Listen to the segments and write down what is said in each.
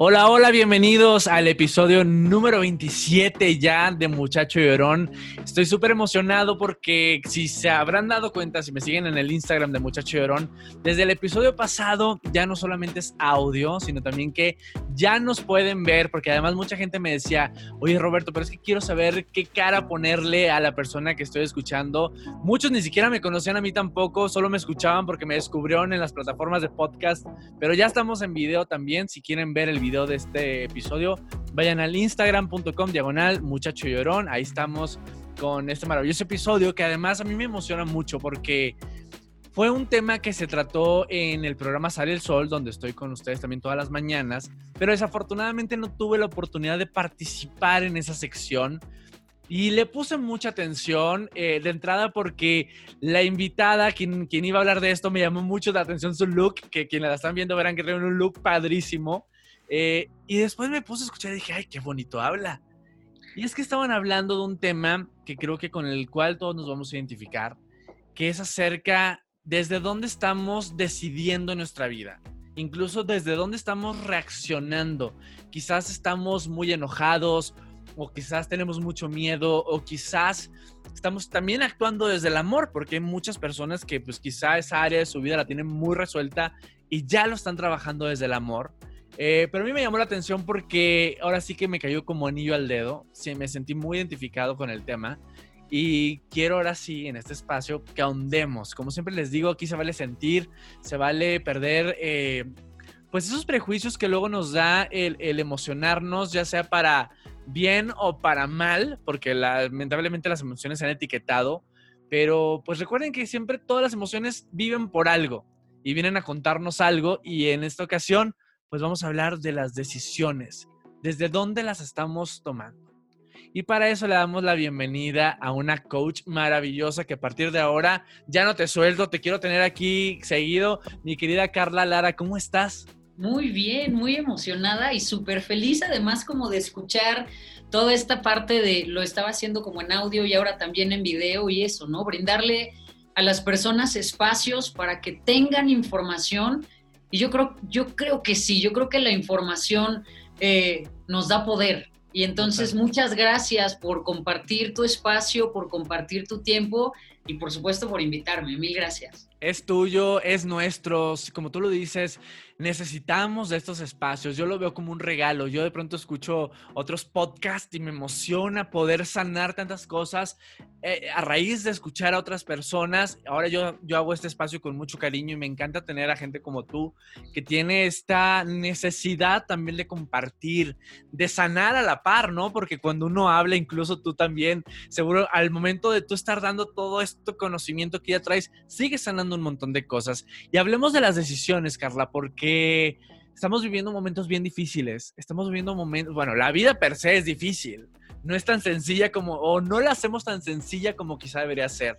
Hola, hola, bienvenidos al episodio número 27 ya de Muchacho Llorón. Estoy súper emocionado porque si se habrán dado cuenta, si me siguen en el Instagram de Muchacho Llorón, desde el episodio pasado ya no solamente es audio, sino también que ya nos pueden ver, porque además mucha gente me decía, oye Roberto, pero es que quiero saber qué cara ponerle a la persona que estoy escuchando. Muchos ni siquiera me conocían a mí tampoco, solo me escuchaban porque me descubrieron en las plataformas de podcast, pero ya estamos en video también, si quieren ver el video de este episodio, vayan al instagram.com diagonal muchacho llorón. Ahí estamos con este maravilloso episodio que además a mí me emociona mucho porque fue un tema que se trató en el programa Sale el Sol, donde estoy con ustedes también todas las mañanas, pero desafortunadamente no tuve la oportunidad de participar en esa sección. Y le puse mucha atención eh, de entrada porque la invitada, quien, quien, iba a hablar de esto, me llamó mucho la atención su look, que quienes la están viendo verán que tiene un look padrísimo. Eh, y después me puse a escuchar y dije, ay, qué bonito habla. Y es que estaban hablando de un tema que creo que con el cual todos nos vamos a identificar, que es acerca desde dónde estamos decidiendo nuestra vida, incluso desde dónde estamos reaccionando. Quizás estamos muy enojados o quizás tenemos mucho miedo o quizás estamos también actuando desde el amor, porque hay muchas personas que pues quizá esa área de su vida la tienen muy resuelta y ya lo están trabajando desde el amor. Eh, pero a mí me llamó la atención porque ahora sí que me cayó como anillo al dedo. Sí, me sentí muy identificado con el tema. Y quiero ahora sí, en este espacio, que ahondemos. Como siempre les digo, aquí se vale sentir, se vale perder, eh, pues esos prejuicios que luego nos da el, emocionarnos, ya sea para bien o para mal, porque lamentablemente las emociones se han etiquetado. Pero pues recuerden que siempre todas las emociones viven por algo y vienen a contarnos algo. Y en esta ocasión, pues vamos a hablar de las decisiones, desde dónde las estamos tomando. Y para eso le damos la bienvenida a una coach maravillosa que a partir de ahora ya no te suelto, te quiero tener aquí seguido. Mi querida Carla Lara, ¿cómo estás? Muy bien, muy emocionada y súper feliz además como de escuchar toda esta parte de lo estaba haciendo como en audio y ahora también en video y eso, ¿no? Brindarle a las personas espacios para que tengan información y yo creo, yo creo que sí, yo creo que la información eh, nos da poder. Y entonces muchas gracias por compartir tu espacio, por compartir tu tiempo y por supuesto por invitarme. Mil gracias. Es tuyo, es nuestro, como tú lo dices, necesitamos de estos espacios. Yo lo veo como un regalo. Yo de pronto escucho otros podcasts y me emociona poder sanar tantas cosas eh, a raíz de escuchar a otras personas. Ahora yo, yo hago este espacio con mucho cariño y me encanta tener a gente como tú que tiene esta necesidad también de compartir, de sanar a la par, ¿no? Porque cuando uno habla, incluso tú también, seguro al momento de tú estar dando todo este conocimiento que ya traes, sigues sanando un montón de cosas. Y hablemos de las decisiones, Carla, porque estamos viviendo momentos bien difíciles. Estamos viviendo momentos, bueno, la vida per se es difícil. No es tan sencilla como, o no la hacemos tan sencilla como quizá debería ser.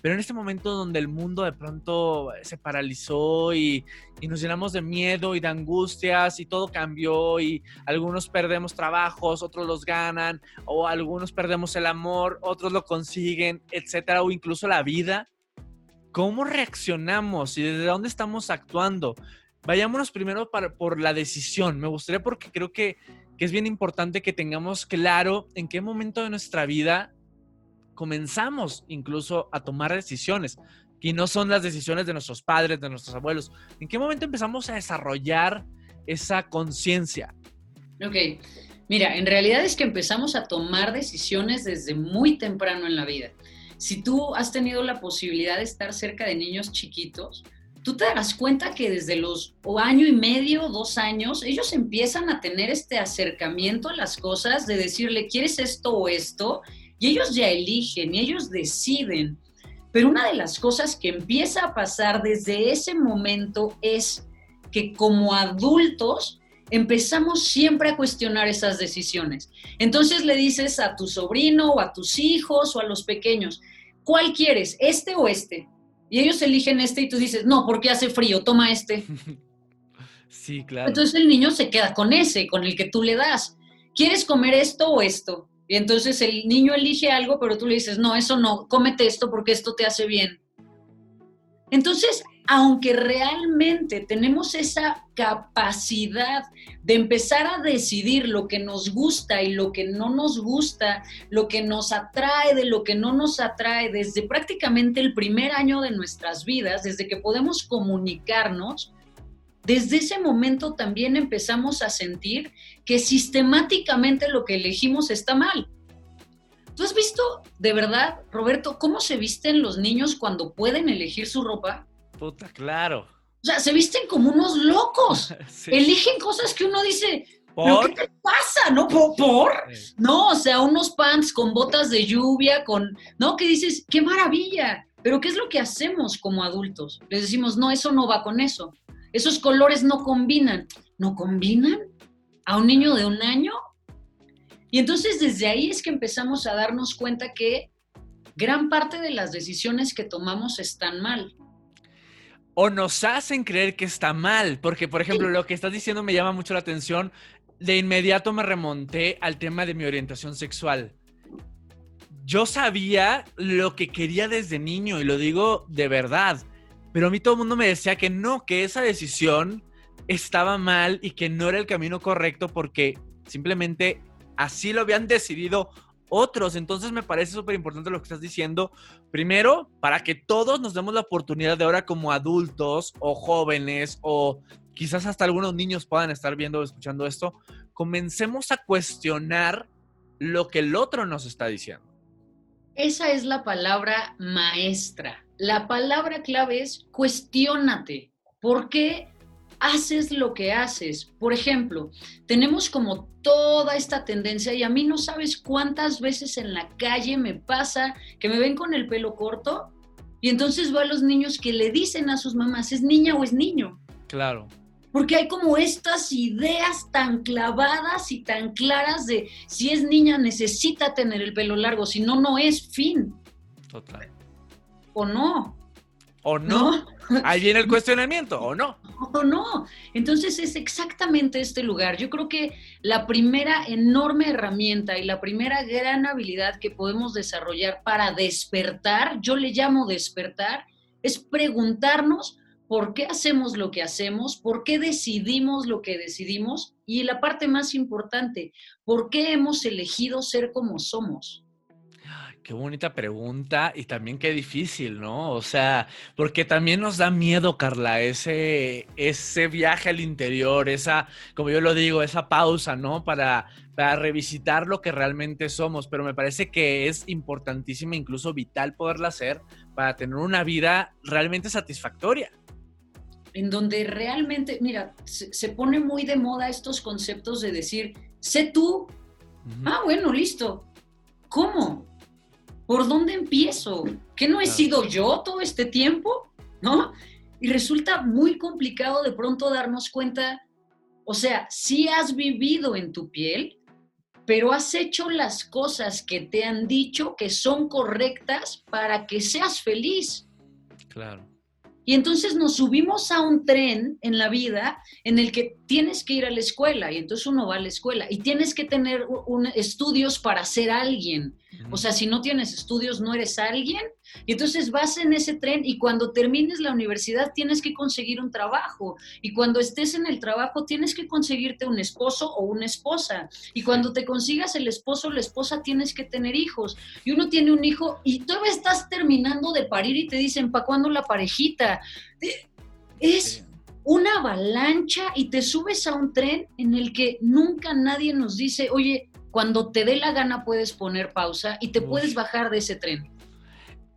Pero en este momento donde el mundo de pronto se paralizó y, y, nos llenamos de miedo y de angustias y todo cambió y algunos perdemos trabajos, otros los ganan, o algunos perdemos el amor, otros lo consiguen, etcétera, o incluso la vida. ¿Cómo reaccionamos y desde dónde estamos actuando? Vayámonos primero por la decisión. Me gustaría porque creo que, es bien importante que tengamos claro en qué momento de nuestra vida comenzamos incluso a tomar decisiones. Y no son las decisiones de nuestros padres, de nuestros abuelos. ¿En qué momento empezamos a desarrollar esa conciencia? Ok, mira, en realidad es que empezamos a tomar decisiones desde muy temprano en la vida. Si tú has tenido la posibilidad de estar cerca de niños chiquitos, tú te das cuenta que desde los año y medio, dos años, ellos empiezan a tener este acercamiento a las cosas de decirle, ¿quieres esto o esto? Y ellos ya eligen y ellos deciden. Pero una de las cosas que empieza a pasar desde ese momento es que como adultos empezamos siempre a cuestionar esas decisiones. Entonces le dices a tu sobrino o a tus hijos o a los pequeños, ¿cuál quieres? ¿Este o este? Y ellos eligen este y tú dices, no, porque hace frío, toma este. Sí, claro. Entonces el niño se queda con ese, con el que tú le das. ¿Quieres comer esto o esto? Y entonces el niño elige algo, pero tú le dices, no, eso no, cómete esto porque esto te hace bien. Entonces, aunque realmente tenemos esa capacidad de empezar a decidir lo que nos gusta y lo que no nos gusta, lo que nos atrae de lo que no nos atrae desde prácticamente el primer año de nuestras vidas, desde que podemos comunicarnos, desde ese momento también empezamos a sentir que sistemáticamente lo que elegimos está mal. ¿Tú has visto de verdad, Roberto, cómo se visten los niños cuando pueden elegir su ropa? Puta, claro. O sea, se visten como unos locos. Eligen cosas que uno dice, ¿Pero qué te pasa? ¿No? ¿Por? No, o sea, unos pants con botas de lluvia, con, ¿no? Que dices, qué maravilla. Pero ¿qué es lo que hacemos como adultos? Les decimos, no, eso no va con eso. Esos colores no combinan. ¿No combinan? ¿A un niño de un año? Y entonces desde ahí es que empezamos a darnos cuenta que gran parte de las decisiones que tomamos están mal. O nos hacen creer que está mal, porque por ejemplo lo que estás diciendo me llama mucho la atención. De inmediato me remonté al tema de mi orientación sexual. Yo sabía lo que quería desde niño y lo digo de verdad, pero a mí todo el mundo me decía que no, que esa decisión estaba mal y que no era el camino correcto porque simplemente así lo habían decidido otros. Entonces me parece súper importante lo que estás diciendo. Primero, para que todos nos demos la oportunidad de ahora como adultos o jóvenes o quizás hasta algunos niños puedan estar viendo o escuchando esto, comencemos a cuestionar lo que el otro nos está diciendo. Esa es la palabra maestra. La palabra clave es cuestiónate. ¿Por qué haces lo que haces. Por ejemplo, tenemos como toda esta tendencia y a mí no sabes cuántas veces en la calle me pasa que me ven con el pelo corto y entonces veo a los niños que le dicen a sus mamás, ¿es niña o es niño? Claro. Porque hay como estas ideas tan clavadas y tan claras de si es niña necesita tener el pelo largo, si no, no es fin. Total. ¿O no? ¿O no? Ahí viene el cuestionamiento, ¿o no? O no. Entonces es exactamente este lugar. Yo creo que la primera enorme herramienta y la primera gran habilidad que podemos desarrollar para despertar, yo le llamo despertar, es preguntarnos por qué hacemos lo que hacemos, por qué decidimos lo que decidimos y la parte más importante, por qué hemos elegido ser como somos. Qué bonita pregunta y también qué difícil, ¿no? O sea, porque también nos da miedo, Carla, ese, ese viaje al interior, esa, como yo lo digo, esa pausa, ¿no? Para, para revisitar lo que realmente somos, pero me parece que es importantísima, incluso vital poderla hacer para tener una vida realmente satisfactoria. En donde realmente, mira, se, pone muy de moda estos conceptos de decir, sé tú. Ah, bueno, listo. ¿Cómo? ¿Por dónde empiezo? ¿Qué no he sido yo todo este tiempo? ¿No? Y resulta muy complicado de pronto darnos cuenta, o sea, sí has vivido en tu piel, pero has hecho las cosas que te han dicho que son correctas para que seas feliz. Claro. Y entonces nos subimos a un tren en la vida en el que tienes que ir a la escuela y entonces uno va a la escuela y tienes que tener estudios para ser alguien. O sea, si no tienes estudios no eres alguien y entonces vas en ese tren y cuando termines la universidad tienes que conseguir un trabajo. Y cuando estés en el trabajo tienes que conseguirte un esposo o una esposa. Y cuando te consigas el esposo o la esposa tienes que tener hijos. Y uno tiene un hijo y todavía estás terminando de parir y te dicen, ¿para cuándo la parejita? Eh, es una avalancha y te subes a un tren en el que nunca nadie nos dice, oye, cuando te dé la gana puedes poner pausa y te puedes bajar de ese tren.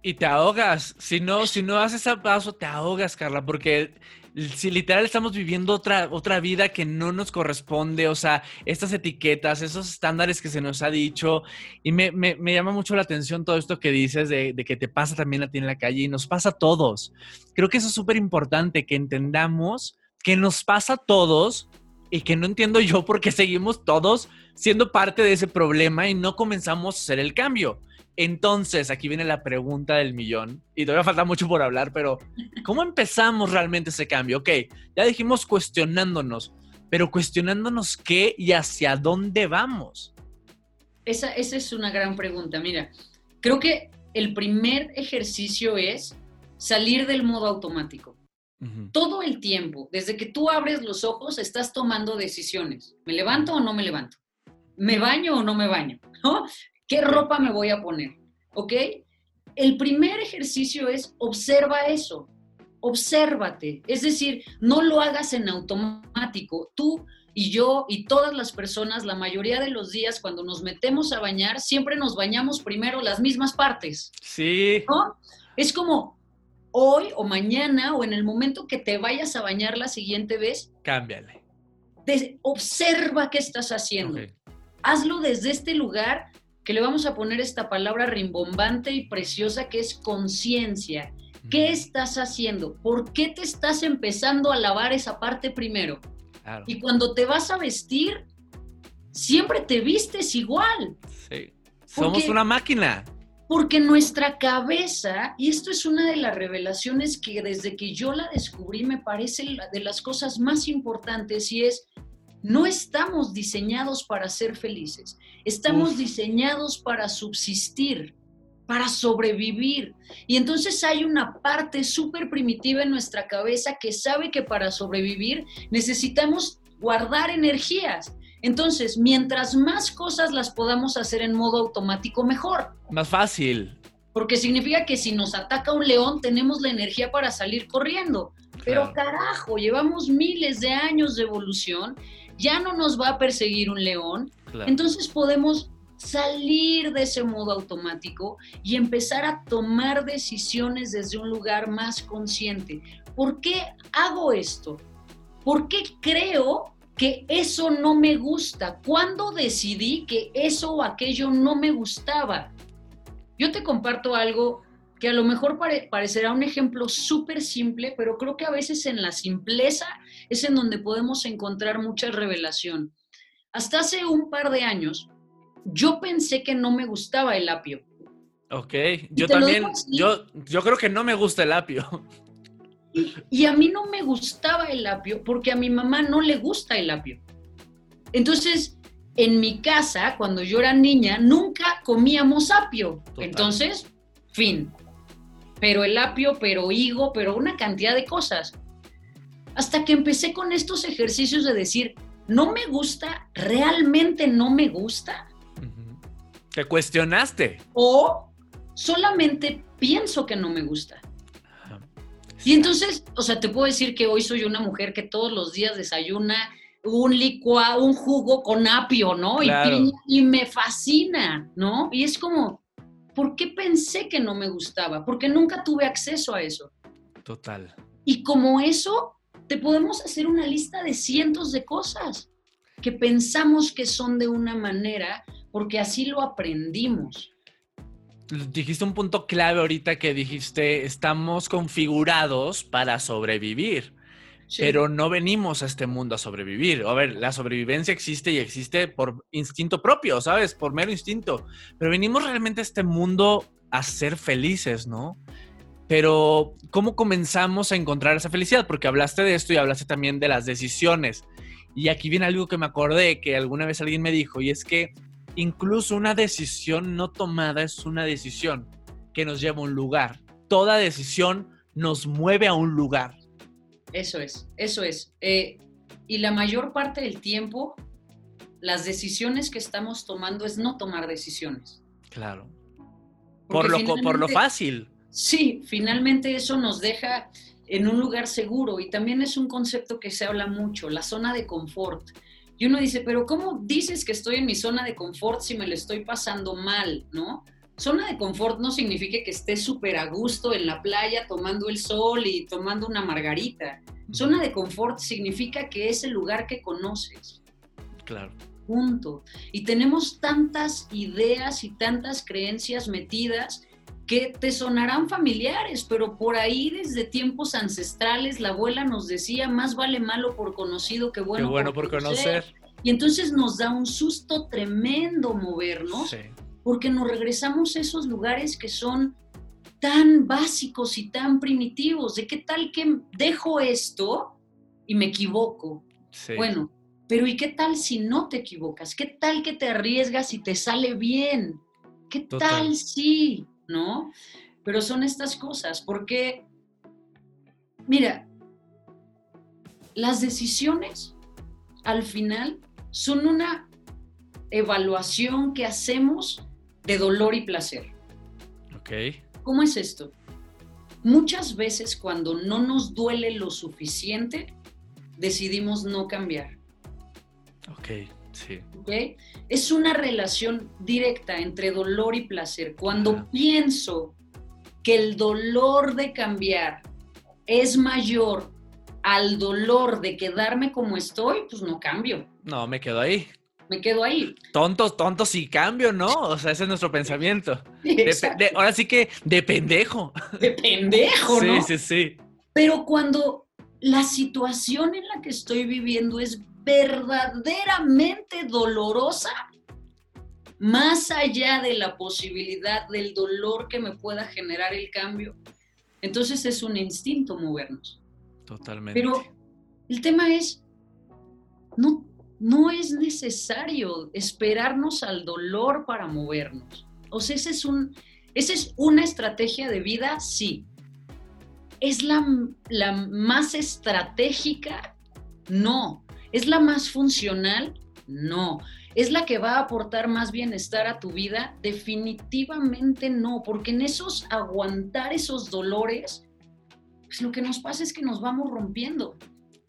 Y te ahogas. Si no, si no haces ese paso, te ahogas, Carla, porque si literal estamos viviendo otra, otra vida que no nos corresponde, o sea, estas etiquetas, esos estándares que se nos ha dicho, y me, llama mucho la atención todo esto que dices de, de, que te pasa también a ti en la calle y nos pasa a todos. Creo que eso es súper importante, que entendamos que nos pasa a todos y que no entiendo yo por qué seguimos todos siendo parte de ese problema y no comenzamos a hacer el cambio. Entonces, aquí viene la pregunta del millón, y todavía falta mucho por hablar, pero ¿cómo empezamos realmente ese cambio? Ok, ya dijimos cuestionándonos, pero cuestionándonos qué y hacia dónde vamos. Esa, esa es una gran pregunta. Mira, creo que el primer ejercicio es salir del modo automático. Todo el tiempo, desde que tú abres los ojos, estás tomando decisiones. ¿Me levanto o no me levanto? ¿Me baño o no me baño? ¿No? ¿Qué ropa me voy a poner? ¿Ok? El primer ejercicio es observa eso, obsérvate. Es decir, no lo hagas en automático. Tú y yo y todas las personas, la mayoría de los días cuando nos metemos a bañar, siempre nos bañamos primero las mismas partes. Sí. ¿no? Es como hoy o mañana o en el momento que te vayas a bañar la siguiente vez. Cámbiale. observa qué estás haciendo. Hazlo desde este lugar que le vamos a poner esta palabra rimbombante y preciosa que es conciencia. ¿Qué estás haciendo? ¿Por qué te estás empezando a lavar esa parte primero? Y cuando te vas a vestir, siempre te vistes igual. Sí. Somos una máquina. Porque nuestra cabeza, y esto es una de las revelaciones que desde que yo la descubrí me parece de las cosas más importantes, y es no estamos diseñados para ser felices, estamos diseñados para subsistir, para sobrevivir. Y entonces hay una parte súper primitiva en nuestra cabeza que sabe que para sobrevivir necesitamos guardar energías. Entonces, mientras más cosas las podamos hacer en modo automático, mejor. Más fácil. Porque significa que si nos ataca un león, tenemos la energía para salir corriendo. Pero carajo, llevamos miles de años de evolución ya no nos va a perseguir un león, entonces podemos salir de ese modo automático y empezar a tomar decisiones desde un lugar más consciente. ¿Por qué hago esto? ¿Por qué creo que eso no me gusta? ¿Cuándo decidí que eso o aquello no me gustaba? Yo te comparto algo que a lo mejor parecerá un ejemplo súper simple, pero creo que a veces en la simpleza es en donde podemos encontrar mucha revelación. Hasta hace un par de años, yo pensé que no me gustaba el apio. Ok, yo también, yo, yo creo que no me gusta el apio. Y, y, a mí no me gustaba el apio porque a mi mamá no le gusta el apio. Entonces, en mi casa, cuando yo era niña, nunca comíamos apio. Entonces, fin pero el apio, pero higo, pero una cantidad de cosas. Hasta que empecé con estos ejercicios de decir, no me gusta, realmente no me gusta. ¿Te cuestionaste? O solamente pienso que no me gusta. Y entonces, o sea, te puedo decir que hoy soy una mujer que todos los días desayuna un licuado, un jugo con apio, ¿no? Y, y, me fascina, ¿no? Y es como, ¿Por qué pensé que no me gustaba? Porque nunca tuve acceso a eso. Total. Y como eso, te podemos hacer una lista de cientos de cosas que pensamos que son de una manera porque así lo aprendimos. Dijiste un punto clave ahorita que dijiste, estamos configurados para sobrevivir pero no venimos a este mundo a sobrevivir. A ver, la sobrevivencia existe y existe por instinto propio, ¿sabes? Por mero instinto. Pero venimos realmente a este mundo a ser felices, ¿no? Pero, ¿cómo comenzamos a encontrar esa felicidad? Porque hablaste de esto y hablaste también de las decisiones. Y aquí viene algo que me acordé que alguna vez alguien me dijo, y es que incluso una decisión no tomada es una decisión que nos lleva a un lugar. Toda decisión nos mueve a un lugar. Eso es, eso es. Eh, y la mayor parte del tiempo, las decisiones que estamos tomando es no tomar decisiones. Claro. por lo, por lo fácil. Sí, finalmente eso nos deja en un lugar seguro y también es un concepto que se habla mucho, la zona de confort. Y uno dice, pero ¿cómo dices que estoy en mi zona de confort si me lo estoy pasando mal, no? zona de confort no significa que estés súper a gusto en la playa tomando el sol y tomando una margarita. Zona de confort significa que es el lugar que conoces. Claro. Punto. Y tenemos tantas ideas y tantas creencias metidas que te sonarán familiares, pero por ahí desde tiempos ancestrales la abuela nos decía, más vale malo por conocido que bueno, bueno por, conocer. Y entonces nos da un susto tremendo movernos, porque nos regresamos a esos lugares que son tan básicos y tan primitivos, de qué tal que dejo esto y me equivoco. Bueno, pero ¿y qué tal si no te equivocas? ¿Qué tal que te arriesgas y te sale bien? ¿Qué tal si, no? Pero son estas cosas, porque, mira, las decisiones al final son una evaluación que hacemos de dolor y placer. Ok. ¿Cómo es esto? Muchas veces cuando no nos duele lo suficiente, decidimos no cambiar. Ok, sí. ¿Okay? Es una relación directa entre dolor y placer. Cuando pienso que el dolor de cambiar es mayor al dolor de quedarme como estoy, pues no cambio. No, me quedo ahí. Me quedo ahí. Tontos, tontos y cambio, ¿no? O sea, ese es nuestro pensamiento. ahora sí que de pendejo. De pendejo, ¿no? Sí, sí, sí. Pero cuando la situación en la que estoy viviendo es verdaderamente dolorosa, más allá de la posibilidad del dolor que me pueda generar el cambio, entonces es un instinto movernos. Totalmente. Pero el tema es, no, no es necesario esperarnos al dolor para movernos. O sea, ese es un, esa es una estrategia de vida, sí. ¿Es la, la más estratégica? No. ¿Es la más funcional? No. ¿Es la que va a aportar más bienestar a tu vida? Definitivamente no, porque en esos aguantar esos dolores pues lo que nos pasa es que nos vamos rompiendo.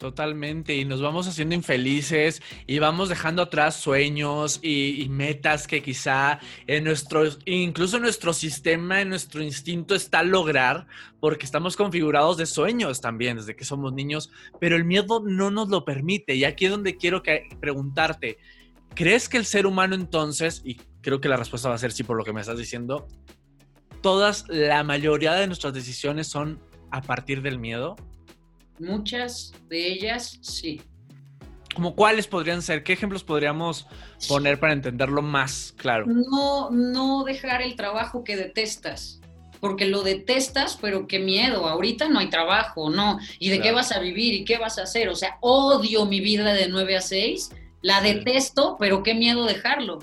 Totalmente, y nos vamos haciendo infelices y vamos dejando atrás sueños y, metas que quizá en nuestro, incluso en nuestro sistema, en nuestro instinto está lograr, porque estamos configurados de sueños también desde que somos niños, pero el miedo no nos lo permite. Y aquí es donde quiero que, preguntarte, ¿crees que el ser humano entonces, y creo que la respuesta va a ser sí por lo que me estás diciendo, todas, la mayoría de nuestras decisiones son a partir del miedo? Muchas de ellas sí. ¿Como cuáles podrían ser? ¿Qué ejemplos podríamos poner para entenderlo más claro? No, no dejar el trabajo que detestas, porque lo detestas, pero qué miedo, ahorita no hay trabajo, ¿no? ¿Y de qué vas a vivir y qué vas a hacer? O sea, odio mi vida de 9 a 6, la detesto, pero qué miedo dejarlo.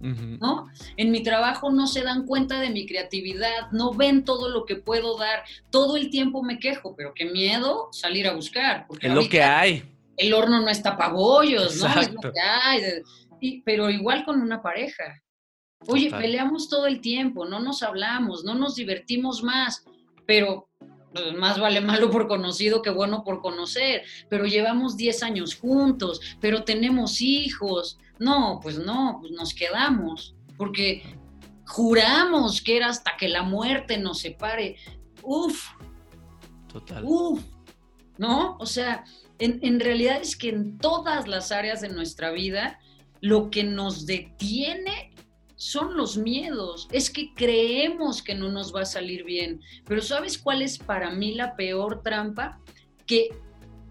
¿No? En mi trabajo no se dan cuenta de mi creatividad, no ven todo lo que puedo dar, todo el tiempo me quejo, pero qué miedo salir a buscar. Porque es lo que hay. El horno no está para bollos, ¿no? Es lo que hay. pero igual con una pareja. Oye, peleamos todo el tiempo, no nos hablamos, no nos divertimos más, pero pues, más vale malo por conocido que bueno por conocer, pero llevamos 10 años juntos, pero tenemos hijos, no, pues no, pues nos quedamos, porque juramos que era hasta que la muerte nos separe. Uf. Total. Uf. ¿No? O sea, en, en realidad es que en todas las áreas de nuestra vida, lo que nos detiene son los miedos. Es que creemos que no nos va a salir bien. Pero ¿sabes cuál es para mí la peor trampa? Que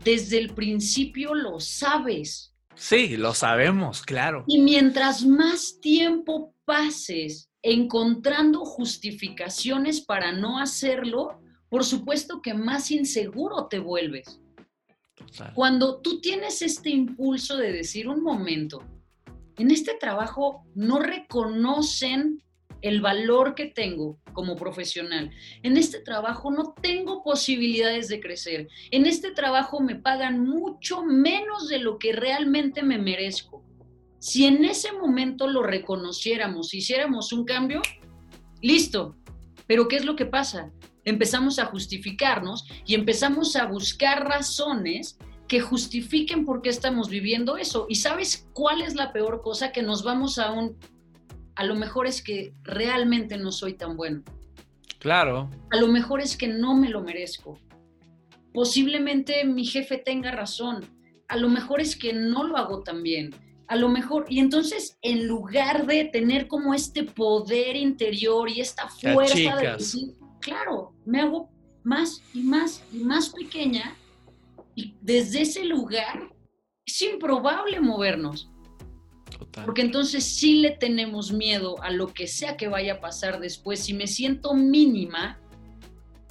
desde el principio lo sabes. Sí, lo sabemos, claro. Y mientras más tiempo pases encontrando justificaciones para no hacerlo, por supuesto que más inseguro te vuelves. Cuando tú tienes este impulso de decir un momento, en este trabajo no reconocen el valor que tengo como profesional. En este trabajo no tengo posibilidades de crecer. En este trabajo me pagan mucho menos de lo que realmente me merezco. Si en ese momento lo reconociéramos, hiciéramos un cambio, listo. Pero ¿qué es lo que pasa? Empezamos a justificarnos y empezamos a buscar razones que justifiquen por qué estamos viviendo eso. ¿Y sabes cuál es la peor cosa? Que nos vamos a un a lo mejor es que realmente no soy tan bueno. Claro. A lo mejor es que no me lo merezco. Posiblemente mi jefe tenga razón. A lo mejor es que no lo hago tan bien. A lo mejor, y entonces en lugar de tener como este poder interior y esta fuerza de decir, claro, me hago más y más y más pequeña y desde ese lugar es improbable movernos. Porque entonces sí le tenemos miedo a lo que sea que vaya a pasar después. Si me siento mínima,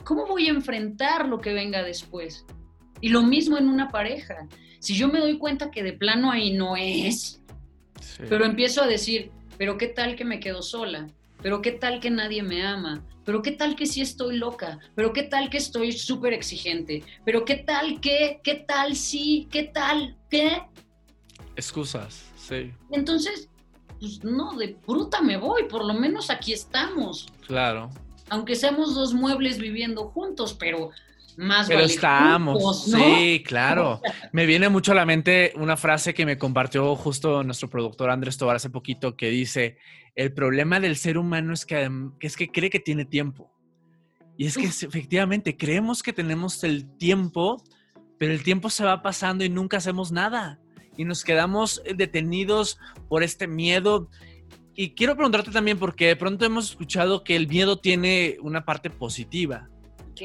¿cómo voy a enfrentar lo que venga después? Y lo mismo en una pareja. Si yo me doy cuenta que de plano ahí no es, pero empiezo a decir, pero qué tal que me quedo sola, pero qué tal que nadie me ama, pero qué tal que sí estoy loca, pero qué tal que estoy súper exigente, pero qué tal que, qué tal sí, qué tal qué. Excusas. Entonces, pues no, de bruta me voy, por lo menos aquí estamos. Claro. Aunque seamos dos muebles viviendo juntos, pero más Pero estamos, sí, claro. Me viene mucho a la mente una frase que me compartió justo nuestro productor Andrés Tobar hace poquito que dice, el problema del ser humano es que, es que cree que tiene tiempo. Y es que efectivamente creemos que tenemos el tiempo, pero el tiempo se va pasando y nunca hacemos nada y nos quedamos eh, detenidos por este miedo. Y quiero preguntarte también, porque de pronto hemos escuchado que el miedo tiene una parte positiva,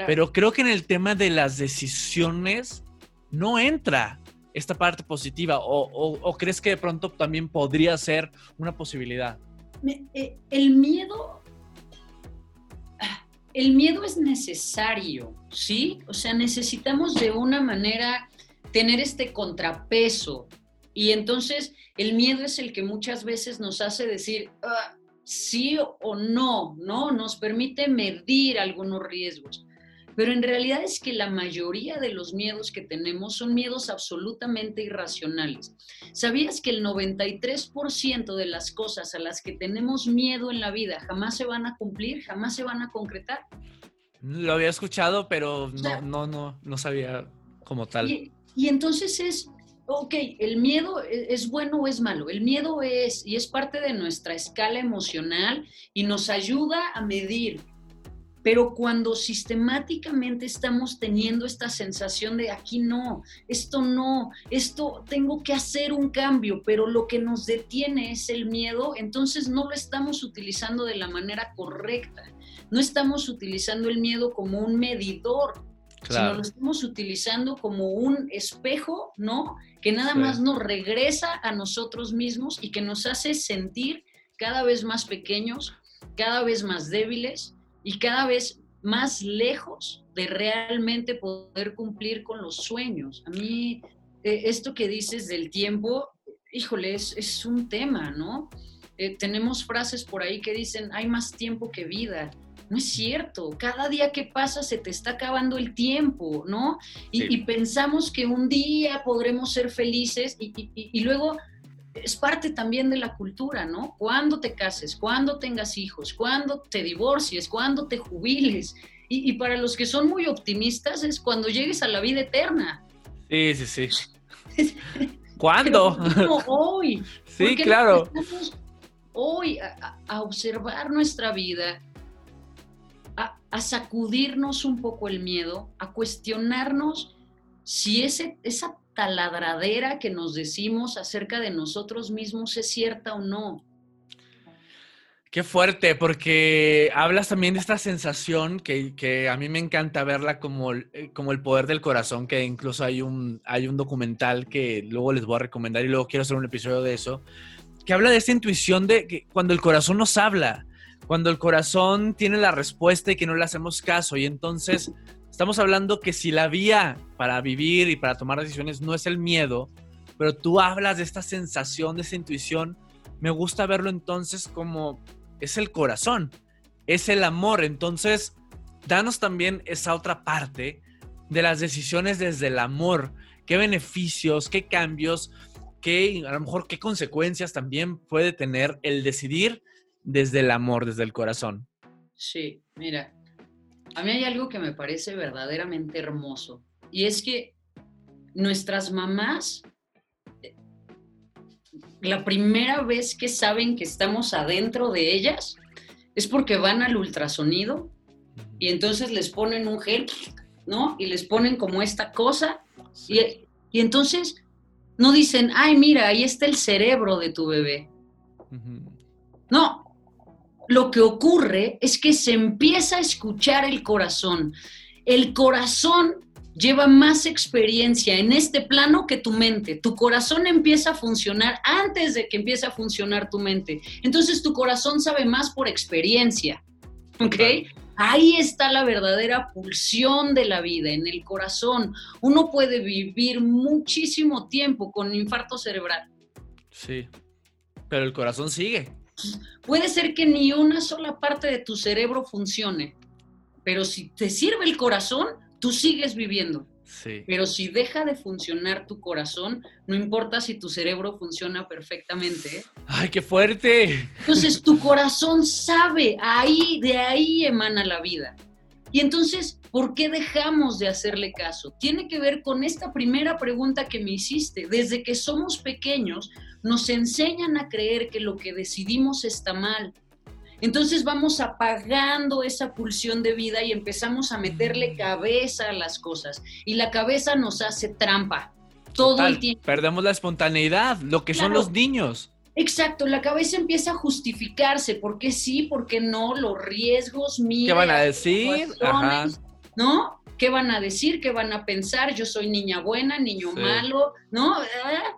pero creo que en el tema de las decisiones no entra esta parte positiva, o, crees que de pronto también podría ser una posibilidad? Eh, el miedo ah, el miedo es necesario, ¿sí? O sea, necesitamos de una manera tener este contrapeso y entonces el miedo es el que muchas veces nos hace decir ah, sí o no, ¿no? Nos permite medir algunos riesgos. Pero en realidad es que la mayoría de los miedos que tenemos son miedos absolutamente irracionales. ¿Sabías que el 93% de las cosas a las que tenemos miedo en la vida jamás se van a cumplir, jamás se van a concretar? Lo había escuchado, pero no, no, no, no sabía como tal. y entonces es ok, el miedo e, es bueno o es malo. El miedo es y es parte de nuestra escala emocional y nos ayuda a medir. Pero cuando sistemáticamente estamos teniendo esta sensación de aquí no, esto no, esto tengo que hacer un cambio, pero lo que nos detiene es el miedo, entonces no lo estamos utilizando de la manera correcta. No estamos utilizando el miedo como un medidor sino lo estamos utilizando como un espejo, ¿no? Que nada más nos regresa a nosotros mismos y que nos hace sentir cada vez más pequeños, cada vez más débiles y cada vez más lejos de realmente poder cumplir con los sueños. A mí, eh, esto que dices del tiempo, híjole, es, un tema, ¿no? Eh, tenemos frases por ahí que dicen, hay más tiempo que vida. No es cierto, cada día que pasa se te está acabando el tiempo, ¿no? Y, pensamos que un día podremos ser felices y, luego es parte también de la cultura, ¿no? Cuando te cases, cuando tengas hijos, cuando te divorcies, cuando te jubiles. Y, para los que son muy optimistas es cuando llegues a la vida eterna. Sí, sí, sí. ¿Cuándo? hoy. Sí, claro. Hoy a observar nuestra vida a, sacudirnos un poco el miedo, a cuestionarnos si ese, esa taladradera que nos decimos acerca de nosotros mismos es cierta o no. Qué fuerte, porque hablas también de esta sensación que, a mí me encanta verla como, eh, como el poder del corazón, que incluso hay un, hay un documental que luego les voy a recomendar y luego quiero hacer un episodio de eso, que habla de esta intuición de que cuando el corazón nos habla, cuando el corazón tiene la respuesta y que no le hacemos caso. Y entonces estamos hablando que si la vía para vivir y para tomar decisiones no es el miedo, pero tú hablas de esta sensación, de esa intuición, me gusta verlo entonces como es el corazón, es el amor. Entonces, danos también esa otra parte de las decisiones desde el amor. ¿Qué beneficios, qué cambios, qué, a lo mejor qué consecuencias también puede tener el decidir desde el amor, desde el corazón. Sí, mira, a mí hay algo que me parece verdaderamente hermoso y es que nuestras mamás eh, la primera vez que saben que estamos adentro de ellas es porque van al ultrasonido y entonces les ponen un gel, ¿no? Y les ponen como esta cosa y, y entonces no dicen, ay, mira, ahí está el cerebro de tu bebé. No, lo que ocurre es que se empieza a escuchar el corazón. El corazón lleva más experiencia en este plano que tu mente. Tu corazón empieza a funcionar antes de que empiece a funcionar tu mente. Entonces tu corazón sabe más por experiencia. ¿Ok? Ahí está la verdadera pulsión de la vida, en el corazón. Uno puede vivir muchísimo tiempo con infarto cerebral. Sí, pero el corazón sigue. Puede ser que ni una sola parte de tu cerebro funcione, pero si te sirve el corazón, tú sigues viviendo. Sí. Pero si deja de funcionar tu corazón, no importa si tu cerebro funciona perfectamente. ¿eh? ¡Ay, qué fuerte! Entonces tu corazón sabe, ahí, de ahí emana la vida. Y entonces, ¿por qué dejamos de hacerle caso? Tiene que ver con esta primera pregunta que me hiciste. Desde que somos pequeños, nos enseñan a creer que lo que decidimos está mal, entonces vamos apagando esa pulsión de vida y empezamos a meterle cabeza a las cosas. Y la cabeza nos hace trampa todo el tiempo. Perdemos la espontaneidad, lo que son los niños. Exacto, la cabeza empieza a justificarse, ¿por qué sí, por qué no? Los riesgos, mira, ¿Qué van a decir? ¿No? ¿Qué van a decir? ¿Qué van a pensar? Yo soy niña buena, niño malo, ¿no? Ah.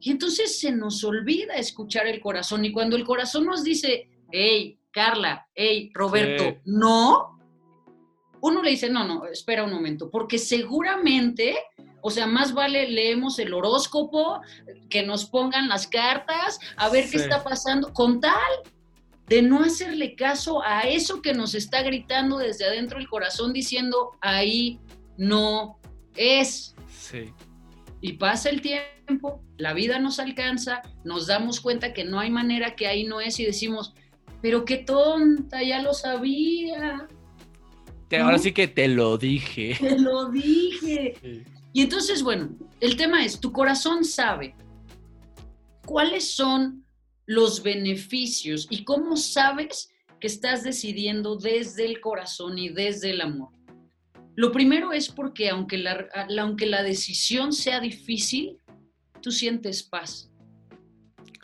Y entonces se nos olvida escuchar el corazón. Y cuando el corazón nos dice, hey, Carla, hey, Roberto, no, uno le dice, no, no, espera un momento, porque seguramente, o sea, más vale leemos el horóscopo, que nos pongan las cartas, a ver qué está pasando, con tal de no hacerle caso a eso que nos está gritando desde adentro del corazón diciendo, ahí no es. Sí. Y pasa el tiempo, la vida nos alcanza, nos damos cuenta que no hay manera, que ahí no es y decimos, pero qué tonta, ya lo sabía. Ahora sí que te lo dije. Te lo dije. Y entonces, bueno, el tema es, tu corazón sabe cuáles son los beneficios y cómo sabes que estás decidiendo desde el corazón y desde el amor. Lo primero es porque aunque la, aunque la decisión sea difícil, tú sientes paz.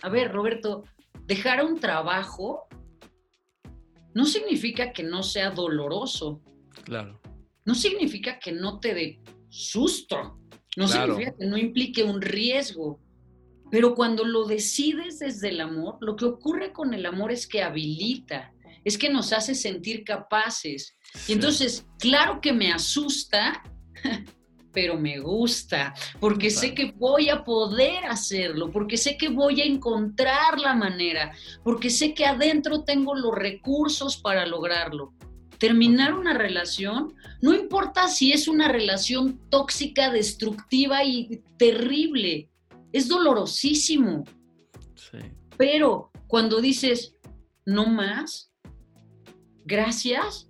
A ver, Roberto, dejar un trabajo no significa que no sea doloroso. Claro. No significa que no te dé susto. No significa que no implique un riesgo. Pero cuando lo decides desde el amor, lo que ocurre con el amor es que habilita, es que nos hace sentir capaces. Y entonces, claro que me asusta pero me gusta, porque sé que voy a poder hacerlo, porque sé que voy a encontrar la manera, porque sé que adentro tengo los recursos para lograrlo. Terminar una relación, no importa si es una relación tóxica, destructiva y terrible, es dolorosísimo. Pero cuando dices, no más, gracias,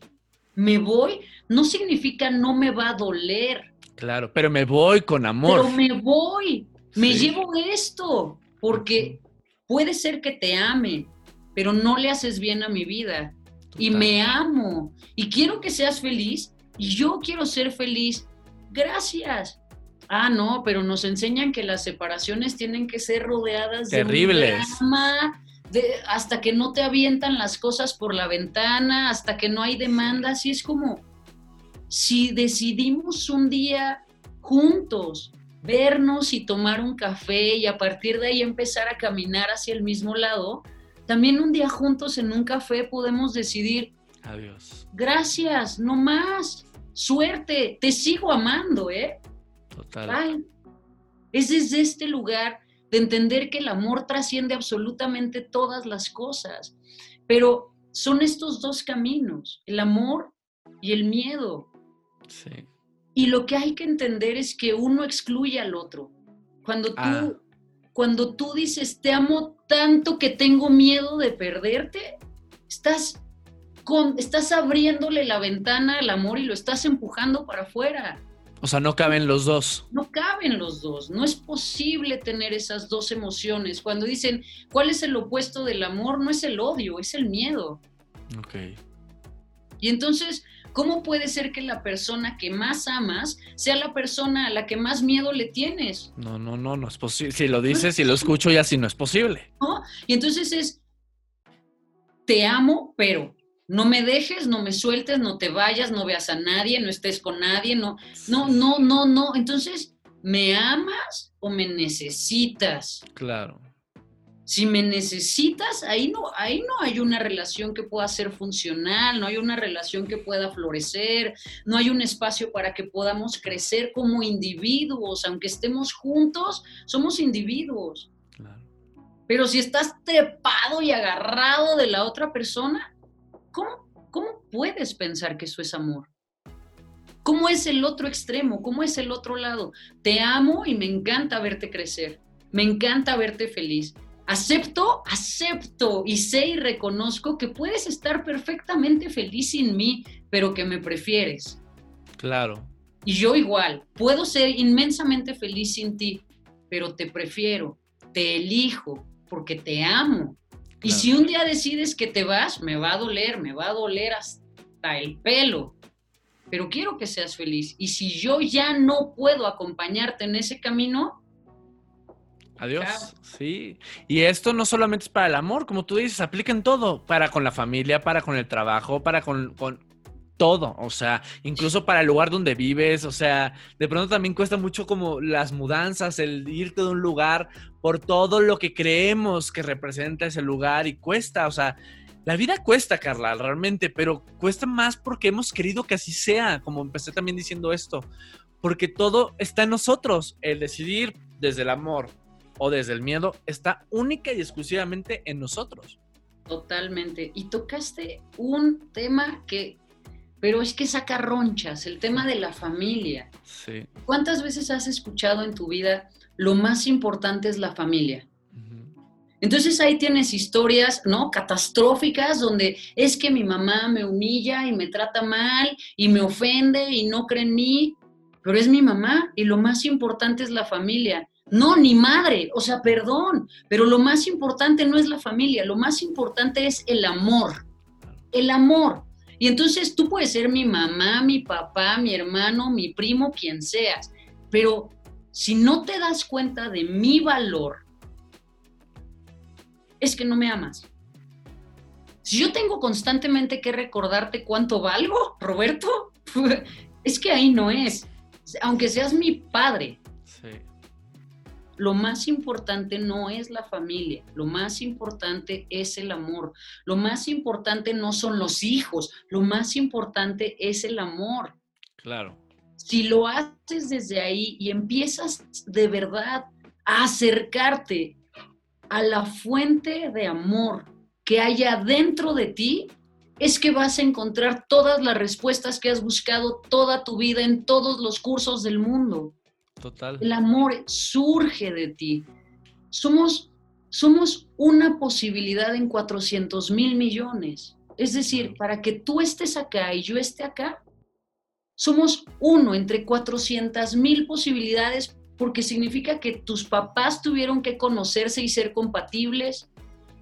me voy, no significa no me va a doler Claro, pero me voy con amor. Pero me voy, me llevo esto, porque puede ser que te ame, pero no le haces bien a mi vida. Y me amo, y quiero que seas feliz, y yo quiero ser feliz. Gracias. Ah, no, pero nos enseñan que las separaciones tienen que ser rodeadas Terribles. de hasta que no te avientan las cosas por la ventana, hasta que no hay demandas, y es como, si decidimos un día juntos vernos y tomar un café y a partir de ahí empezar a caminar hacia el mismo lado, también un día juntos en un café podemos decidir, adiós. Gracias, no más. Suerte, te sigo amando, ¿eh? Total. Es desde este lugar de entender que el amor trasciende absolutamente todas las cosas, pero son estos dos caminos, el amor y el miedo. Y lo que hay que entender es que uno excluye al otro. Cuando tú, ah. cuando tú dices, te amo tanto que tengo miedo de perderte, estás, con, estás abriéndole la ventana al amor y lo estás empujando para afuera. O sea, no caben los dos. No caben los dos. No es posible tener esas dos emociones. Cuando dicen, ¿cuál es el opuesto del amor? No es el odio, es el miedo. Ok. Y entonces, ¿cómo puede ser que la persona que más amas sea la persona a la que más miedo le tienes? No, no, no, no es posible. Si lo dices, si lo escucho, ya sí no es posible. ¿No? Y entonces es, te amo, pero no me dejes, no me sueltes, no te vayas, no veas a nadie, no estés con nadie, no, no, no, no, no. Entonces, ¿me amas o me necesitas? Claro. Si me necesitas, ahí no, ahí no hay una relación que pueda ser funcional, no hay una relación que pueda florecer, no hay un espacio para que podamos crecer como individuos, aunque estemos juntos, somos individuos. Claro. Pero si estás trepado y agarrado de la otra persona, ¿cómo, cómo puedes pensar que eso es amor? ¿Cómo es el otro extremo? ¿Cómo es el otro lado? Te amo y me encanta verte crecer. Me encanta verte feliz. Acepto, acepto y sé y reconozco que puedes estar perfectamente feliz sin mí, pero que me prefieres. Claro. Y yo igual, puedo ser inmensamente feliz sin ti, pero te prefiero, te elijo, porque te amo. Y Claro. si un día decides que te vas, me va a doler, me va a doler hasta el pelo, pero quiero que seas feliz. Y si yo ya no puedo acompañarte en ese camino, Adiós. Sí. Y esto no solamente es para el amor, como tú dices, aplica en todo. Para con la familia, para con el trabajo, para con, con todo. O sea, incluso para el lugar donde vives. O sea, de pronto también cuesta mucho como las mudanzas, el irte de un lugar por todo lo que creemos que representa ese lugar y cuesta. O sea, la vida cuesta, Carla, realmente, pero cuesta más porque hemos querido que así sea, como empecé también diciendo esto. Porque todo está en nosotros. El decidir desde el amor o desde el miedo está única y exclusivamente en nosotros. totalmente. Y tocaste un tema que, pero es que saca ronchas, el tema de la familia. Sí. ¿Cuántas veces has escuchado en tu vida lo más importante es la familia? Entonces ahí tienes historias, ¿no? Catastróficas donde es que mi mamá me humilla y me trata mal y me ofende y no cree en mí, pero es mi mamá y lo más importante es la familia. No, ni madre, o sea, perdón, pero lo más importante no es la familia, lo más importante es el amor, el amor. Y entonces tú puedes ser mi mamá, mi papá, mi hermano, mi primo, quien seas, pero si no te das cuenta de mi valor, es que no me amas. Si yo tengo constantemente que recordarte cuánto valgo, Roberto, es que ahí no es. Aunque seas mi padre. Lo más importante no es la familia, lo más importante es el amor, lo más importante no son los hijos, lo más importante es el amor. Claro. Si lo haces desde ahí y empiezas de verdad a acercarte a la fuente de amor que hay adentro de ti, es que vas a encontrar todas las respuestas que has buscado toda tu vida en todos los cursos del mundo. Total. El amor surge de ti. Somos, somos una posibilidad en 400 mil millones. Es decir, para que tú estés acá y yo esté acá, somos uno entre 400 mil posibilidades porque significa que tus papás tuvieron que conocerse y ser compatibles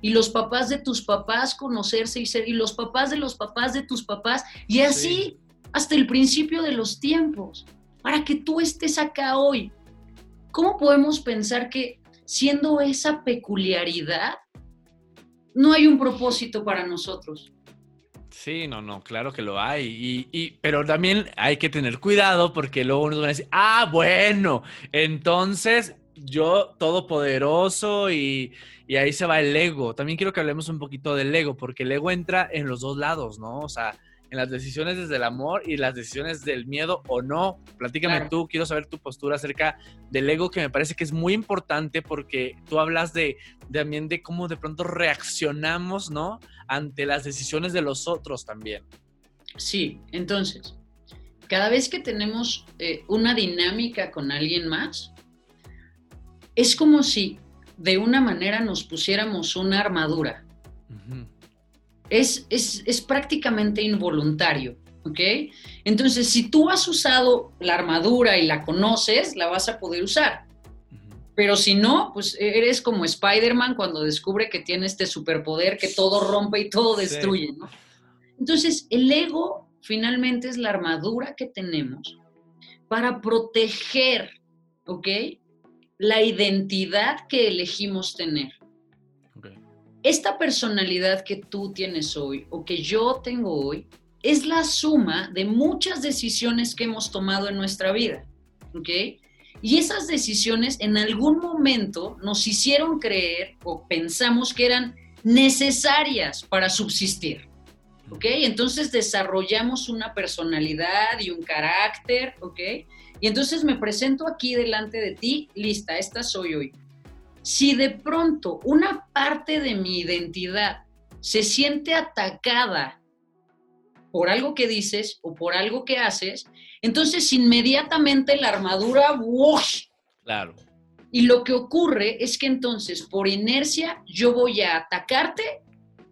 y los papás de tus papás conocerse y ser y los papás de los papás de tus papás y así Sí. hasta el principio de los tiempos para que tú estés acá hoy. ¿Cómo podemos pensar que siendo esa peculiaridad no hay un propósito para nosotros? Sí, no, no, claro que lo hay. Y, pero también hay que tener cuidado porque luego nos van a decir, ah, bueno, entonces yo todopoderoso y, y ahí se va el ego. También quiero que hablemos un poquito del ego, porque el ego entra en los dos lados, ¿no? O sea, en las decisiones desde el amor y las decisiones del miedo o no. Platícame Claro. tú, quiero saber tu postura acerca del ego, que me parece que es muy importante porque tú hablas de, de también de cómo de pronto reaccionamos, ¿no? Ante las decisiones de los otros también. Sí, entonces, cada vez que tenemos eh, una dinámica con alguien más, es como si de una manera nos pusiéramos una armadura. Es, es, es prácticamente involuntario. ¿ok? Entonces, si tú has usado la armadura y la conoces, la vas a poder usar. Pero si no, pues eres como Spider-Man cuando descubre que tiene este superpoder que todo rompe y todo destruye, ¿no? Entonces, el ego finalmente es la armadura que tenemos para proteger, ¿ok? La identidad que elegimos tener. Esta personalidad que tú tienes hoy o que yo tengo hoy es la suma de muchas decisiones que hemos tomado en nuestra vida, ¿ok? Y esas decisiones en algún momento nos hicieron creer o pensamos que eran necesarias para subsistir. ¿Ok? Entonces desarrollamos una personalidad y un carácter, ¿ok? Y entonces me presento aquí delante de ti, lista, esta soy hoy. Si de pronto una parte de mi identidad se siente atacada por algo que dices o por algo que haces, entonces inmediatamente la armadura, ¡wash! Claro. Y lo que ocurre es que entonces por inercia yo voy a atacarte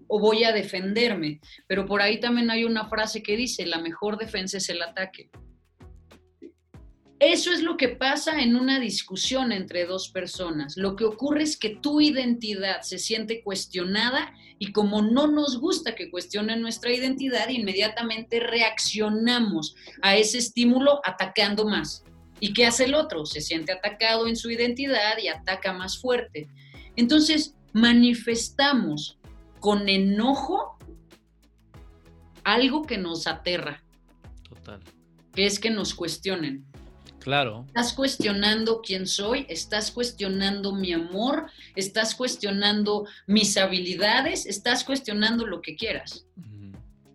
o voy a defenderme. Pero por ahí también hay una frase que dice, la mejor defensa es el ataque. Eso es lo que pasa en una discusión entre dos personas. Lo que ocurre es que tu identidad se siente cuestionada y como no nos gusta que cuestionen nuestra identidad, inmediatamente reaccionamos a ese estímulo atacando más. ¿Y qué hace el otro? Se siente atacado en su identidad y ataca más fuerte. Entonces, manifestamos con enojo algo que nos aterra. Total. Que es que nos cuestionen. Claro. Estás cuestionando quién soy, estás cuestionando mi amor, estás cuestionando mis habilidades, estás cuestionando lo que quieras.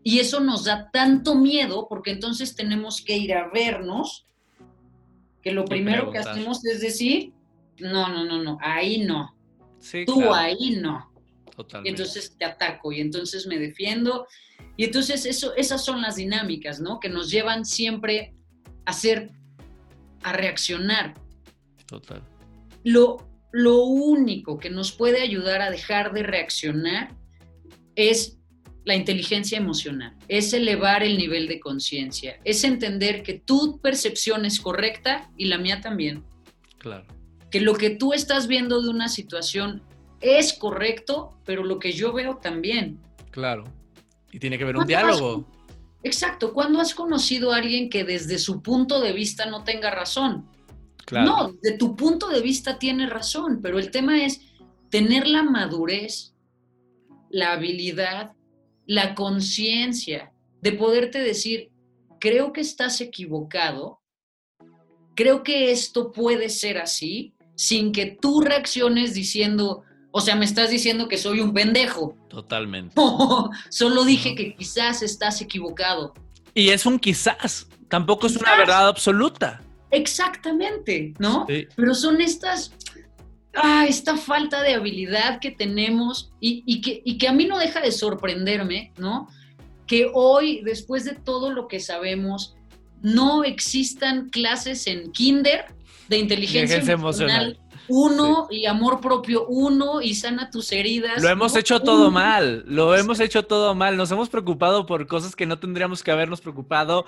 Y eso nos da tanto miedo porque entonces tenemos que ir a vernos, que lo primero que hacemos es decir, no, no, no, no, ahí no. Tú ahí no. Totalmente. Y entonces te ataco y entonces me defiendo. Y entonces eso, esas son las dinámicas, ¿no? Que nos llevan siempre a ser a reaccionar. Total. Lo, lo único que nos puede ayudar a dejar de reaccionar es la inteligencia emocional, es elevar el nivel de conciencia, es entender que tu percepción es correcta y la mía también. Claro. Que lo que tú estás viendo de una situación es correcto, pero lo que yo veo también. Claro. Y tiene que haber un diálogo. Exacto, ¿cuándo has conocido a alguien que desde su punto de vista no tenga razón? No, de tu punto de vista tiene razón, pero el tema es tener la madurez, la habilidad, la conciencia de poderte decir, creo que estás equivocado, creo que esto puede ser así, sin que tú reacciones diciendo, o sea, me estás diciendo que soy un pendejo. Totalmente. solo dije que quizás estás equivocado. Y es un quizás, tampoco es una verdad absoluta. Exactamente, ¿no? Pero son estas, ah, esta falta de habilidad que tenemos y, que, y que a mí no deja de sorprenderme, ¿no? Que hoy, después de todo lo que sabemos, no existan clases en kinder de inteligencia, emocional uno y amor propio uno y sana tus heridas. Lo hemos hecho todo mal, lo hemos hecho todo mal, nos hemos preocupado por cosas que no tendríamos que habernos preocupado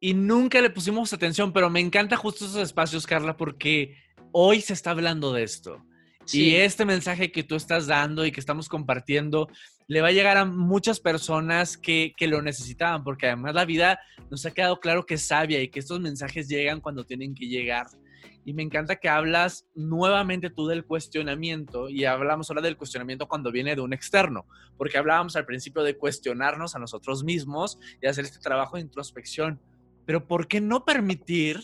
y nunca le pusimos atención, pero me encanta justo esos espacios, Carla, porque hoy se está hablando de esto. Y este mensaje que tú estás dando y que estamos compartiendo le va a llegar a muchas personas que, que, lo necesitaban, porque además la vida nos ha quedado claro que es sabia y que estos mensajes llegan cuando tienen que llegar. Y me encanta que hablas nuevamente tú del cuestionamiento y hablamos ahora del cuestionamiento cuando viene de un externo, porque hablábamos al principio de cuestionarnos a nosotros mismos y hacer este trabajo de introspección. Pero ¿por qué no permitir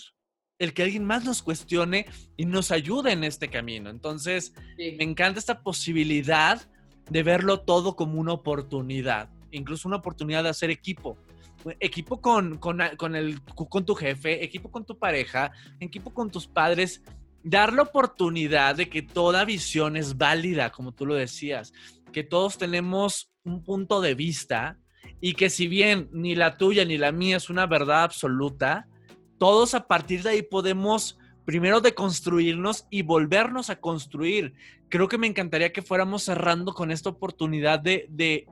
el que alguien más nos cuestione y nos ayude en este camino? Entonces, me encanta esta posibilidad de verlo todo como una oportunidad, incluso una oportunidad de hacer equipo equipo con, con, con, el, con tu jefe, equipo con tu pareja, equipo con tus padres, dar la oportunidad de que toda visión es válida, como tú lo decías, que todos tenemos un punto de vista y que si bien ni la tuya ni la mía es una verdad absoluta, todos a partir de ahí podemos primero deconstruirnos y volvernos a construir. Creo que me encantaría que fuéramos cerrando con esta oportunidad de, de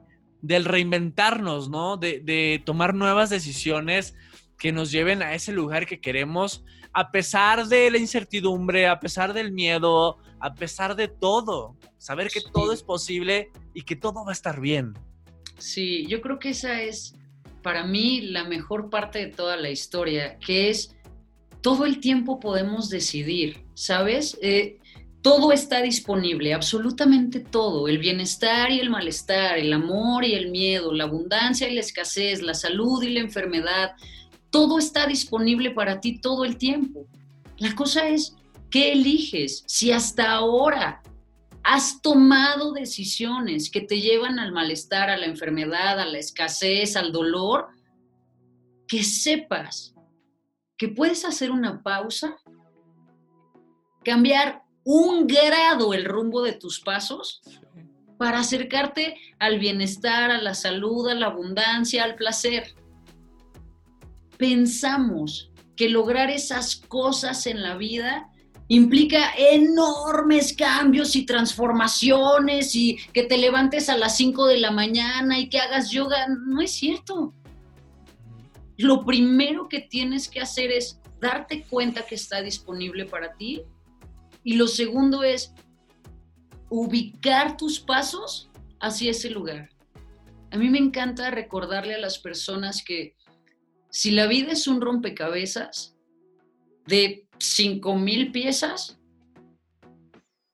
del reinventarnos, ¿no? De, de tomar nuevas decisiones que nos lleven a ese lugar que queremos, a pesar de la incertidumbre, a pesar del miedo, a pesar de todo. Saber que todo es posible y que todo va a estar bien. Sí, yo creo que esa es para mí la mejor parte de toda la historia, que es todo el tiempo podemos decidir, ¿sabes? Eh, todo está disponible, absolutamente todo, el bienestar y el malestar, el amor y el miedo, la abundancia y la escasez, la salud y la enfermedad, todo está disponible para ti todo el tiempo. La cosa es, ¿qué eliges? Si hasta ahora has tomado decisiones que te llevan al malestar, a la enfermedad, a la escasez, al dolor, que sepas que puedes hacer una pausa, cambiar un grado el rumbo de tus pasos para acercarte al bienestar, a la salud, a la abundancia, al placer. Pensamos que lograr esas cosas en la vida implica enormes cambios y transformaciones y que te levantes a las 5 de la mañana y que hagas yoga. No es cierto lo primero que tienes que hacer es darte cuenta que está disponible para ti. Y lo segundo es ubicar tus pasos hacia ese lugar. A mí me encanta recordarle a las personas que si la vida es un rompecabezas de 5.000 piezas,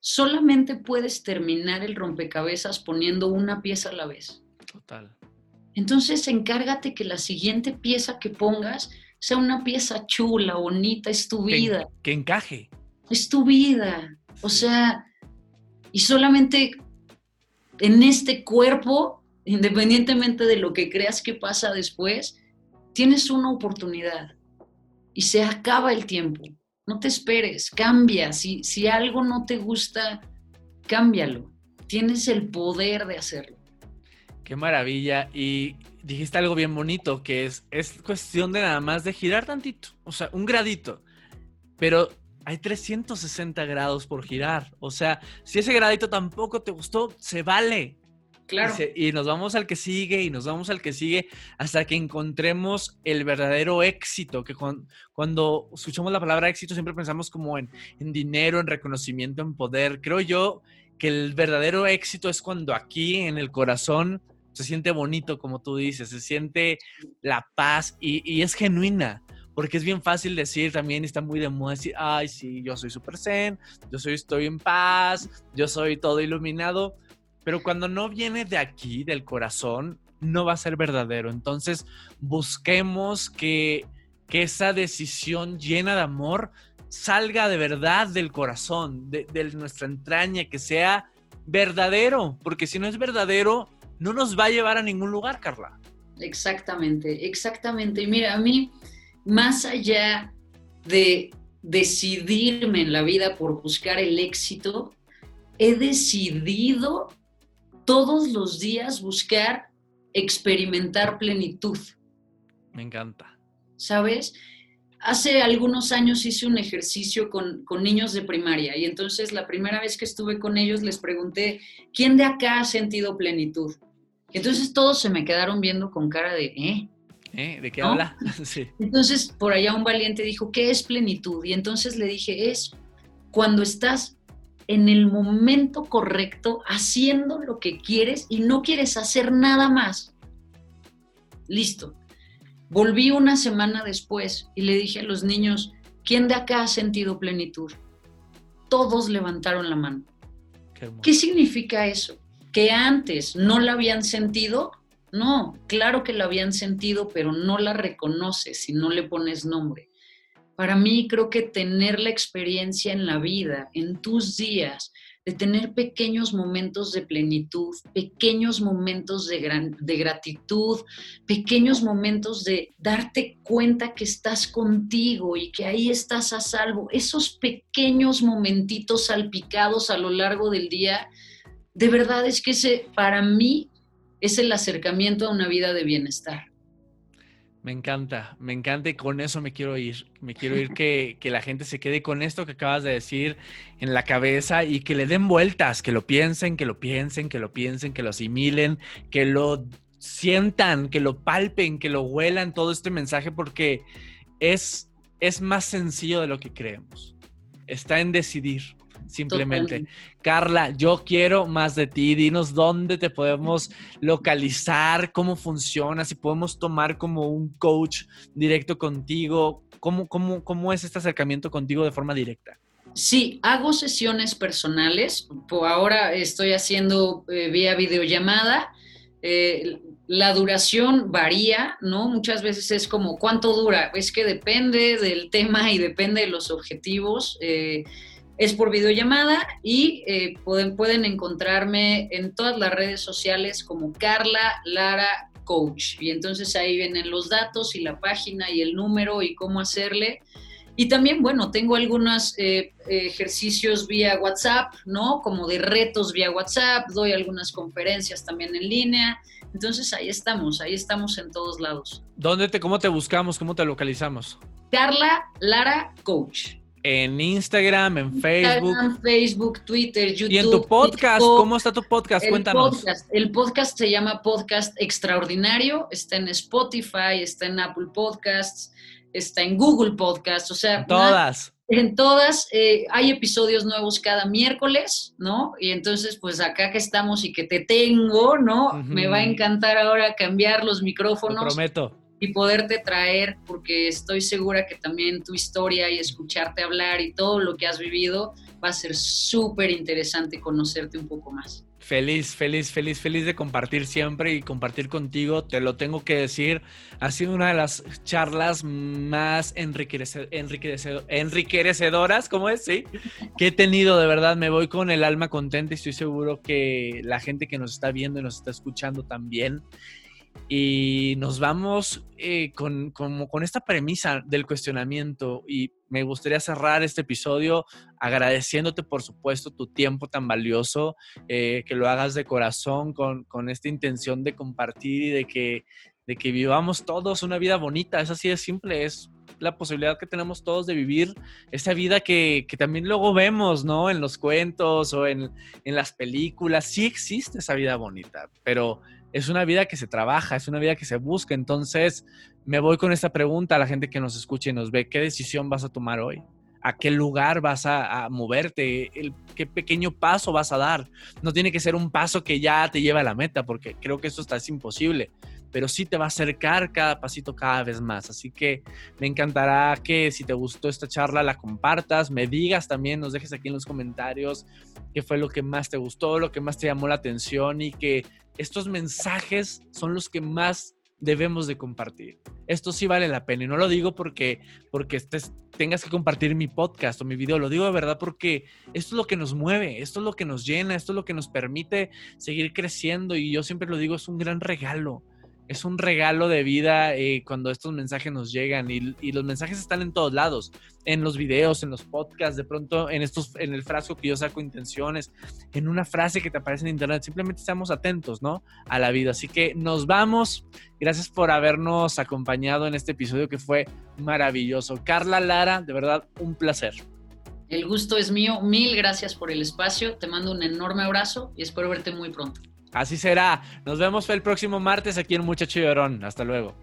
solamente puedes terminar el rompecabezas poniendo una pieza a la vez. Total. Entonces encárgate que la siguiente pieza que pongas sea una pieza chula, bonita, es tu vida. Que, encaje. Es tu vida. O sea, y solamente en este cuerpo, independientemente de lo que creas que pasa después, tienes una oportunidad y se acaba el tiempo. No te esperes, cambia. Si, si algo no te gusta, cámbialo. Tienes el poder de hacerlo. Qué maravilla. Y dijiste algo bien bonito, que es, es cuestión de nada más de girar tantito, o sea, un gradito. Pero hay 360 grados por girar. O sea, si ese gradito tampoco te gustó, se vale. Claro. Y, nos vamos al que sigue y nos vamos al que sigue hasta que encontremos el verdadero éxito. Que cuando escuchamos la palabra éxito siempre pensamos como en, en dinero, en reconocimiento, en poder. Creo yo que el verdadero éxito es cuando aquí en el corazón se siente bonito, como tú dices, se siente la paz y, es genuina, porque es bien fácil decir también, está muy de moda decir, ay, sí, yo soy súper zen, yo soy, estoy en paz, yo soy todo iluminado, pero cuando no viene de aquí, del corazón, no va a ser verdadero. Entonces, busquemos que, que esa decisión llena de amor salga de verdad del corazón, de, de nuestra entraña, que sea verdadero, porque si no es verdadero, no nos va a llevar a ningún lugar, Carla. Exactamente, exactamente. Y mira, a mí, más allá de decidirme en la vida por buscar el éxito, he decidido todos los días buscar experimentar plenitud. Me encanta. ¿Sabes? Hace algunos años hice un ejercicio con, con, niños de primaria y entonces la primera vez que estuve con ellos les pregunté, ¿quién de acá ha sentido plenitud? Entonces todos se me quedaron viendo con cara de, ¿eh? ¿Eh? ¿De qué habla? sí. Entonces por allá un valiente dijo, ¿qué es plenitud? Y entonces le dije, es cuando estás en el momento correcto, haciendo lo que quieres y no quieres hacer nada más. Listo. Volví una semana después y le dije a los niños, ¿quién de acá ha sentido plenitud? Todos levantaron la mano. Qué, ¿Qué significa eso? que antes no la habían sentido, no, claro que la habían sentido, pero no la reconoces si no le pones nombre. Para mí creo que tener la experiencia en la vida, en tus días, de tener pequeños momentos de plenitud, pequeños momentos de, de gratitud, pequeños momentos de darte cuenta que estás contigo y que ahí estás a salvo, esos pequeños momentitos salpicados a lo largo del día, de verdad es que ese, para mí, es el acercamiento a una vida de bienestar. Me encanta, me encanta y con eso me quiero ir. Me quiero ir que, que, la gente se quede con esto que acabas de decir en la cabeza y que le den vueltas, que lo piensen, que lo piensen, que lo piensen, que lo asimilen, que lo sientan, que lo palpen, que lo huelan todo este mensaje porque es, es más sencillo de lo que creemos. Está en decidir simplemente. Carla, yo quiero más de ti. Dinos dónde te podemos localizar, cómo funciona, si podemos tomar como un coach directo contigo. ¿Cómo, cómo, cómo es este acercamiento contigo de forma directa? Sí, hago sesiones personales. Por ahora estoy haciendo eh, vía videollamada. Eh, la duración varía, ¿no? Muchas veces es como, ¿cuánto dura? Es que depende del tema y depende de los objetivos. Eh, es por videollamada y eh, pueden, pueden encontrarme en todas las redes sociales como Carla Lara Coach. Y entonces ahí vienen los datos y la página y el número y cómo hacerle. Y también, bueno, tengo algunos eh, ejercicios vía WhatsApp, ¿no? Como de retos vía WhatsApp, doy algunas conferencias también en línea. Entonces ahí estamos, ahí estamos en todos lados. ¿Dónde te, cómo te buscamos, cómo te localizamos? Carla Lara Coach en Instagram, en Facebook. Instagram, Facebook, Twitter, YouTube. Y en tu podcast, ¿cómo está tu podcast? Cuéntanos. el podcast se llama Podcast Extraordinario, está en Spotify, está en Apple Podcasts, está en Google Podcasts, o sea... Todas. En todas eh, hay episodios nuevos cada miércoles, ¿no? Y entonces, pues acá que estamos y que te tengo, ¿no? Me va a encantar ahora cambiar los micrófonos. Lo prometo y poderte traer, porque estoy segura que también tu historia y escucharte hablar y todo lo que has vivido va a ser súper interesante conocerte un poco más. Feliz, feliz, feliz, feliz de compartir siempre y compartir contigo. Te lo tengo que decir. Ha sido una de las charlas más enriquecedoras, ¿cómo es? Sí, que he tenido. De verdad, me voy con el alma contenta y estoy seguro que la gente que nos está viendo y nos está escuchando también y nos vamos eh, con, con, esta premisa del cuestionamiento y me gustaría cerrar este episodio agradeciéndote por supuesto tu tiempo tan valioso, eh, que lo hagas de corazón con, con, esta intención de compartir y de que, de que vivamos todos una vida bonita, es así de simple, es la posibilidad que tenemos todos de vivir esa vida que, que también luego vemos, ¿no? En los cuentos o en, en las películas, sí existe esa vida bonita, pero es una vida que se trabaja, es una vida que se busca. Entonces, me voy con esta pregunta a la gente que nos escucha y nos ve, ¿qué decisión vas a tomar hoy? ¿A qué lugar vas a, moverte? ¿Qué pequeño paso vas a dar? No tiene que ser un paso que ya te lleve a la meta, porque creo que eso está, es imposible pero sí te va a acercar cada pasito cada vez más. Así que me encantará que si te gustó esta charla la compartas, me digas también, nos dejes aquí en los comentarios qué fue lo que más te gustó, lo que más te llamó la atención y que estos mensajes son los que más debemos de compartir. Esto sí vale la pena y no lo digo porque, porque estés, tengas que compartir mi podcast o mi video, lo digo de verdad porque esto es lo que nos mueve, esto es lo que nos llena, esto es lo que nos permite seguir creciendo y yo siempre lo digo, es un gran regalo es un regalo de vida eh, cuando estos mensajes nos llegan y, los mensajes están en todos lados, en los videos, en los podcasts, de pronto en estos, en el frasco que yo saco intenciones, en una frase que te aparece en internet, simplemente estamos atentos, ¿no? A la vida. Así que nos vamos. Gracias por habernos acompañado en este episodio que fue maravilloso. Carla Lara, de verdad, un placer. El gusto es mío. Mil gracias por el espacio. Te mando un enorme abrazo y espero verte muy pronto. Así será. Nos vemos el próximo martes aquí en Muchacho Llorón. Hasta luego.